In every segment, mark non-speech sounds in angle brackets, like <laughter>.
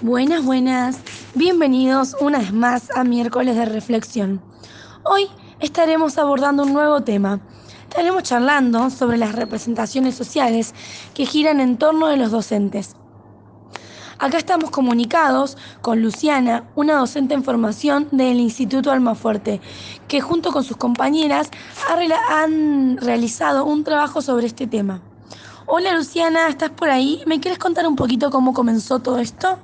Buenas, buenas. Bienvenidos una vez más a miércoles de reflexión. Hoy estaremos abordando un nuevo tema. Estaremos charlando sobre las representaciones sociales que giran en torno de los docentes. Acá estamos comunicados con Luciana, una docente en formación del Instituto Almafuerte, que junto con sus compañeras han realizado un trabajo sobre este tema. Hola Luciana, ¿estás por ahí? ¿Me quieres contar un poquito cómo comenzó todo esto?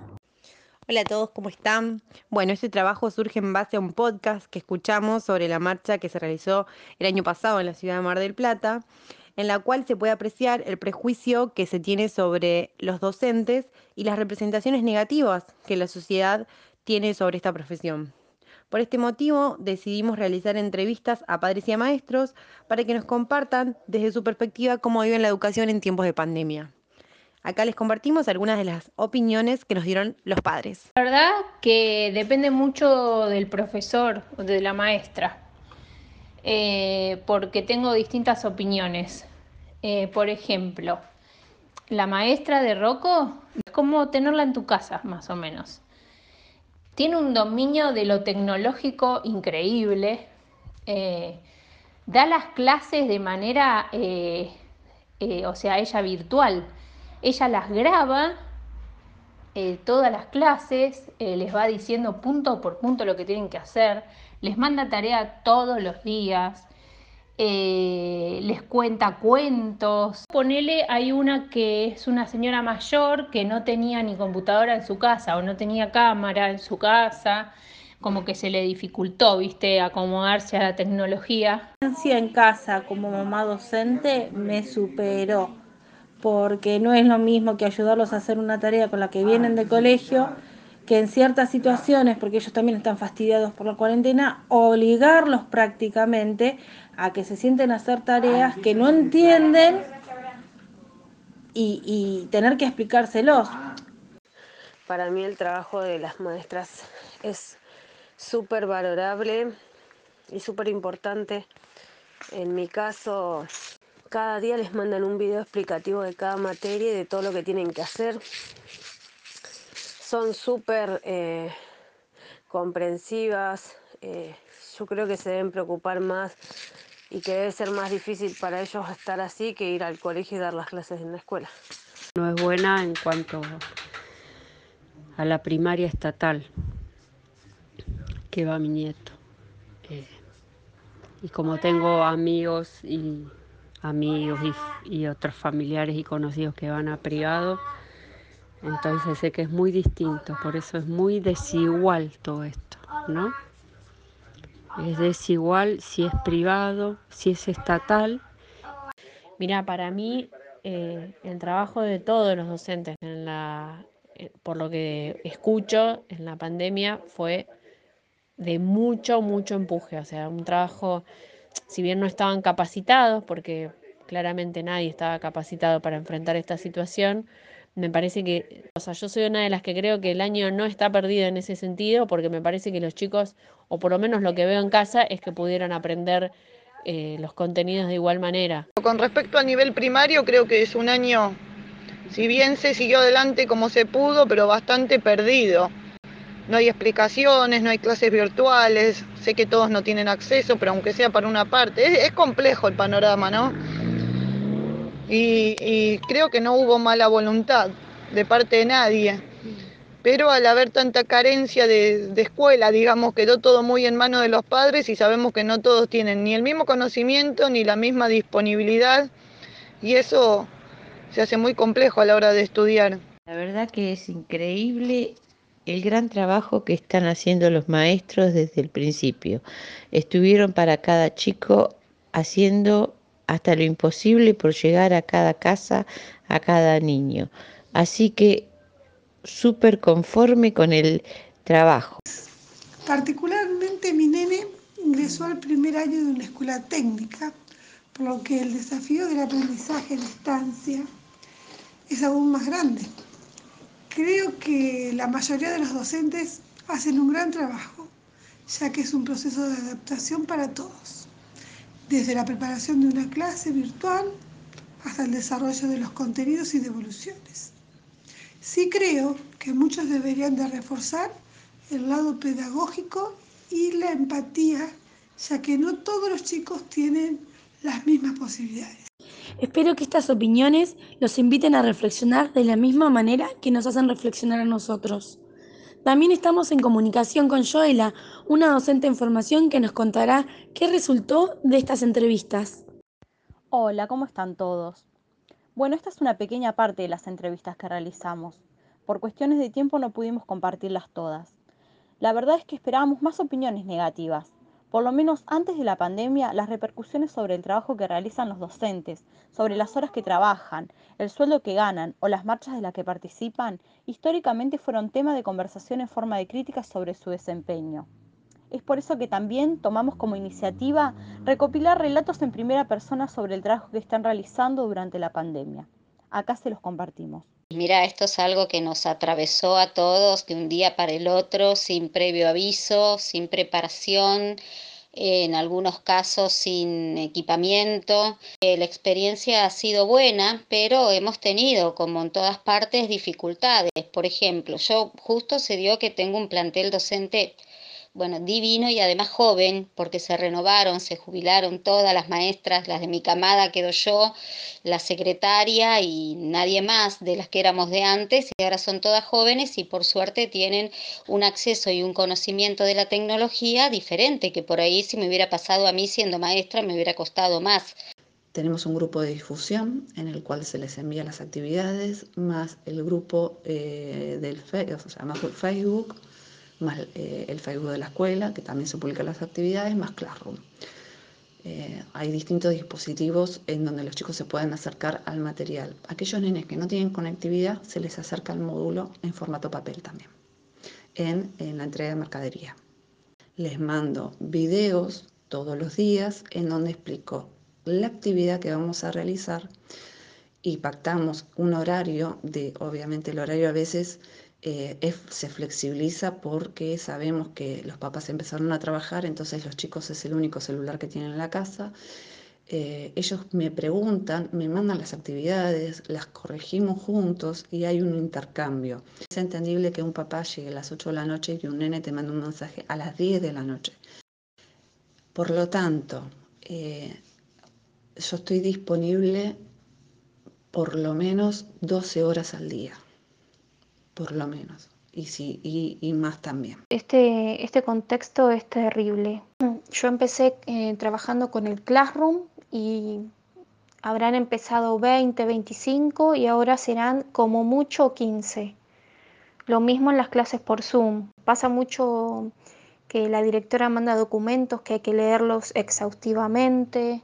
Hola a todos, ¿cómo están? Bueno, este trabajo surge en base a un podcast que escuchamos sobre la marcha que se realizó el año pasado en la ciudad de Mar del Plata, en la cual se puede apreciar el prejuicio que se tiene sobre los docentes y las representaciones negativas que la sociedad tiene sobre esta profesión. Por este motivo decidimos realizar entrevistas a padres y a maestros para que nos compartan desde su perspectiva cómo viven la educación en tiempos de pandemia. Acá les compartimos algunas de las opiniones que nos dieron los padres. La verdad que depende mucho del profesor o de la maestra, eh, porque tengo distintas opiniones. Eh, por ejemplo, la maestra de Rocco es como tenerla en tu casa, más o menos. Tiene un dominio de lo tecnológico increíble. Eh, da las clases de manera, o sea, ella virtual ella las graba, eh, todas las clases, eh, les va diciendo punto por punto lo que tienen que hacer, les manda tarea todos los días, eh, les cuenta cuentos. Ponele, hay una que es una señora mayor que no tenía ni computadora en su casa o no tenía cámara en su casa, como que se le dificultó, viste, acomodarse a la tecnología. En casa como mamá docente me superó porque no es lo mismo que ayudarlos a hacer una tarea con la que vienen de colegio, que en ciertas situaciones, porque ellos también están fastidiados por la cuarentena, obligarlos prácticamente a que se sienten a hacer tareas que no entienden y, y tener que explicárselos. Para mí el trabajo de las maestras es súper valorable y súper importante. En mi caso, cada día les mandan un video explicativo de cada materia y de todo lo que tienen que hacer. Son súper eh, comprensivas. Eh, yo creo que se deben preocupar más y que debe ser más difícil para ellos estar así que ir al colegio y dar las clases en la escuela. No es buena en cuanto a la primaria estatal que va mi nieto. Eh, y como tengo amigos y amigos y, otros familiares y conocidos que van a privado. Entonces sé que es muy distinto, por eso es muy desigual todo esto, ¿no? Es desigual si es privado, si es estatal. Mira, para mí eh, el trabajo de todos los docentes, en la, eh, por lo que escucho en la pandemia, fue de mucho, mucho empuje, o sea, un trabajo si bien no estaban capacitados, porque claramente nadie estaba capacitado para enfrentar esta situación, me parece que, o sea, yo soy una de las que creo que el año no está perdido en ese sentido, porque me parece que los chicos, o por lo menos lo que veo en casa, es que pudieron aprender eh, los contenidos de igual manera. Con respecto a nivel primario, creo que es un año, si bien se siguió adelante como se pudo, pero bastante perdido no hay explicaciones, no hay clases virtuales, sé que todos no tienen acceso, pero aunque sea para una parte, es, complejo el panorama, ¿no? Y, creo que no hubo mala voluntad de parte de nadie, pero al haber tanta carencia de, de escuela, digamos, quedó todo muy en manos de los padres y sabemos que no todos tienen ni el mismo conocimiento ni la misma disponibilidad y eso se hace muy complejo a la hora de estudiar. La verdad que es increíble el gran trabajo que están haciendo los maestros desde el principio. Estuvieron para cada chico haciendo hasta lo imposible por llegar a cada casa, a cada niño. Así que súper conforme con el trabajo. Particularmente mi nene ingresó al primer año de una escuela técnica, por lo que el desafío del aprendizaje a distancia es aún más grande. Creo que la mayoría de los docentes hacen un gran trabajo, ya que es un proceso de adaptación para todos, desde la preparación de una clase virtual hasta el desarrollo de los contenidos y devoluciones. Sí creo que muchos deberían de reforzar el lado pedagógico y la empatía, ya que no todos los chicos tienen las mismas posibilidades. Espero que estas opiniones los inviten a reflexionar de la misma manera que nos hacen reflexionar a nosotros. También estamos en comunicación con Joela, una docente en formación que nos contará qué resultó de estas entrevistas. Hola, ¿cómo están todos? Bueno, esta es una pequeña parte de las entrevistas que realizamos. Por cuestiones de tiempo no pudimos compartirlas todas. La verdad es que esperábamos más opiniones negativas. Por lo menos antes de la pandemia, las repercusiones sobre el trabajo que realizan los docentes, sobre las horas que trabajan, el sueldo que ganan o las marchas de las que participan, históricamente fueron tema de conversación en forma de críticas sobre su desempeño. Es por eso que también tomamos como iniciativa recopilar relatos en primera persona sobre el trabajo que están realizando durante la pandemia. Acá se los compartimos. Mira, esto es algo que nos atravesó a todos de un día para el otro, sin previo aviso, sin preparación, en algunos casos sin equipamiento. Eh, la experiencia ha sido buena, pero hemos tenido, como en todas partes, dificultades. Por ejemplo, yo justo se dio que tengo un plantel docente bueno, divino y además joven, porque se renovaron, se jubilaron todas las maestras, las de mi camada quedo yo, la secretaria y nadie más de las que éramos de antes, y ahora son todas jóvenes y por suerte tienen un acceso y un conocimiento de la tecnología diferente, que por ahí si me hubiera pasado a mí siendo maestra me hubiera costado más. Tenemos un grupo de difusión en el cual se les envía las actividades, más el grupo eh, del Facebook, más eh, el Facebook de la escuela, que también se publican las actividades, más Classroom. Eh, hay distintos dispositivos en donde los chicos se pueden acercar al material. Aquellos nenes que no tienen conectividad, se les acerca el módulo en formato papel también, en, en la entrega de mercadería. Les mando videos todos los días en donde explico la actividad que vamos a realizar y pactamos un horario de, obviamente el horario a veces eh, se flexibiliza porque sabemos que los papás empezaron a trabajar, entonces los chicos es el único celular que tienen en la casa. Eh, ellos me preguntan, me mandan las actividades, las corregimos juntos y hay un intercambio. Es entendible que un papá llegue a las 8 de la noche y un nene te manda un mensaje a las 10 de la noche. Por lo tanto, eh, yo estoy disponible por lo menos 12 horas al día por lo menos, y, sí, y, más también. Este, este contexto es terrible. Yo empecé eh, trabajando con el Classroom y habrán empezado 20, 25 y ahora serán como mucho 15. Lo mismo en las clases por Zoom. Pasa mucho que la directora manda documentos que hay que leerlos exhaustivamente,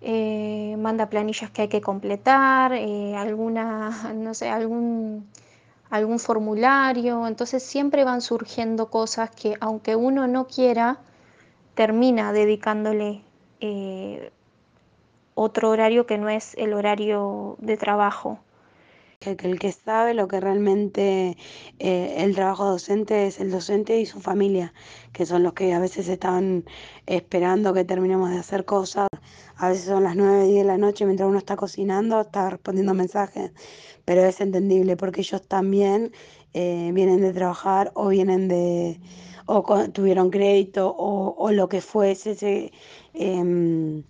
eh, manda planillas que hay que completar, eh, alguna, <laughs> no sé, algún algún formulario, entonces siempre van surgiendo cosas que aunque uno no quiera, termina dedicándole eh, otro horario que no es el horario de trabajo. Que, el que sabe lo que realmente eh, el trabajo docente es el docente y su familia, que son los que a veces están esperando que terminemos de hacer cosas. A veces son las 9, 10 de la noche mientras uno está cocinando, está respondiendo mensajes pero es entendible porque ellos también eh, vienen de trabajar o vienen de, o tuvieron crédito o, lo que fuese, se, em,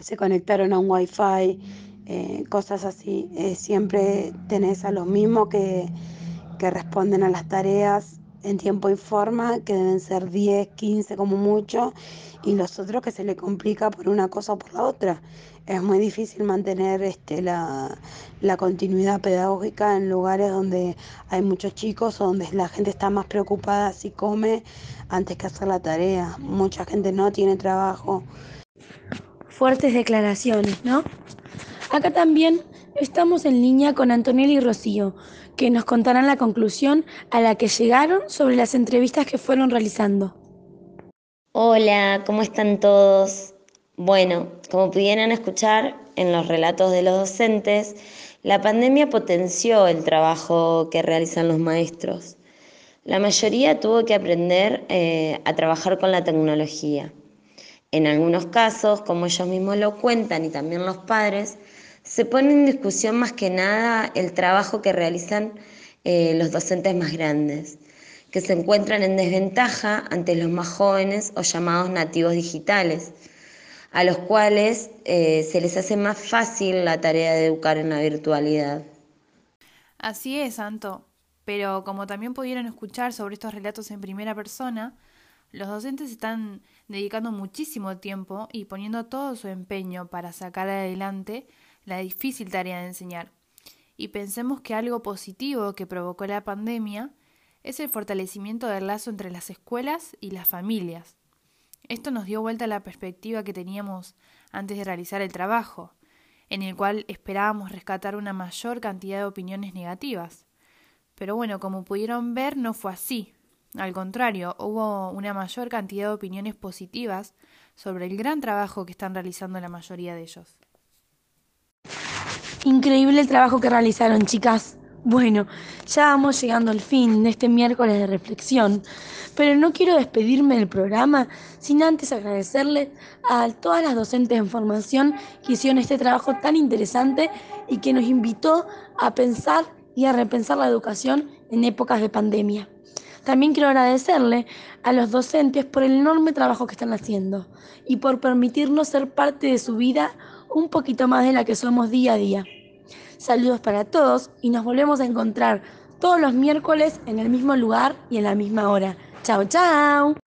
se conectaron a un wifi, eh, cosas así. Eh, siempre tenés a los mismos que, que responden a las tareas en tiempo y forma, que deben ser 10, 15 como mucho, y los otros que se le complica por una cosa o por la otra es muy difícil mantener este, la, continuidad pedagógica en lugares donde hay muchos chicos o donde la gente está más preocupada si come antes que hacer la tarea. Mucha gente no tiene trabajo. Fuertes declaraciones, ¿no? Acá también estamos en línea con Antonella y Rocío, que nos contarán la conclusión a la que llegaron sobre las entrevistas que fueron realizando. Hola, ¿cómo están todos? Bueno, como pudieron escuchar en los relatos de los docentes, la pandemia potenció el trabajo que realizan los maestros. La mayoría tuvo que aprender eh, a trabajar con la tecnología. En algunos casos, como ellos mismos lo cuentan y también los padres, se pone en discusión más que nada el trabajo que realizan eh, los docentes más grandes, que se encuentran en desventaja ante los más jóvenes o llamados nativos digitales, a los cuales eh, se les hace más fácil la tarea de educar en la virtualidad. Así es, Santo. Pero como también pudieron escuchar sobre estos relatos en primera persona, los docentes están dedicando muchísimo tiempo y poniendo todo su empeño para sacar adelante la difícil tarea de enseñar. Y pensemos que algo positivo que provocó la pandemia es el fortalecimiento del lazo entre las escuelas y las familias. Esto nos dio vuelta a la perspectiva que teníamos antes de realizar el trabajo, en el cual esperábamos rescatar una mayor cantidad de opiniones negativas. Pero bueno, como pudieron ver, no fue así. Al contrario, hubo una mayor cantidad de opiniones positivas sobre el gran trabajo que están realizando la mayoría de ellos. Increíble el trabajo que realizaron, chicas. Bueno, ya vamos llegando al fin de este miércoles de reflexión, pero no quiero despedirme del programa sin antes agradecerle a todas las docentes en formación que hicieron este trabajo tan interesante y que nos invitó a pensar y a repensar la educación en épocas de pandemia. También quiero agradecerle a los docentes por el enorme trabajo que están haciendo y por permitirnos ser parte de su vida un poquito más de la que somos día a día. Saludos para todos y nos volvemos a encontrar todos los miércoles en el mismo lugar y en la misma hora. Chao, chao.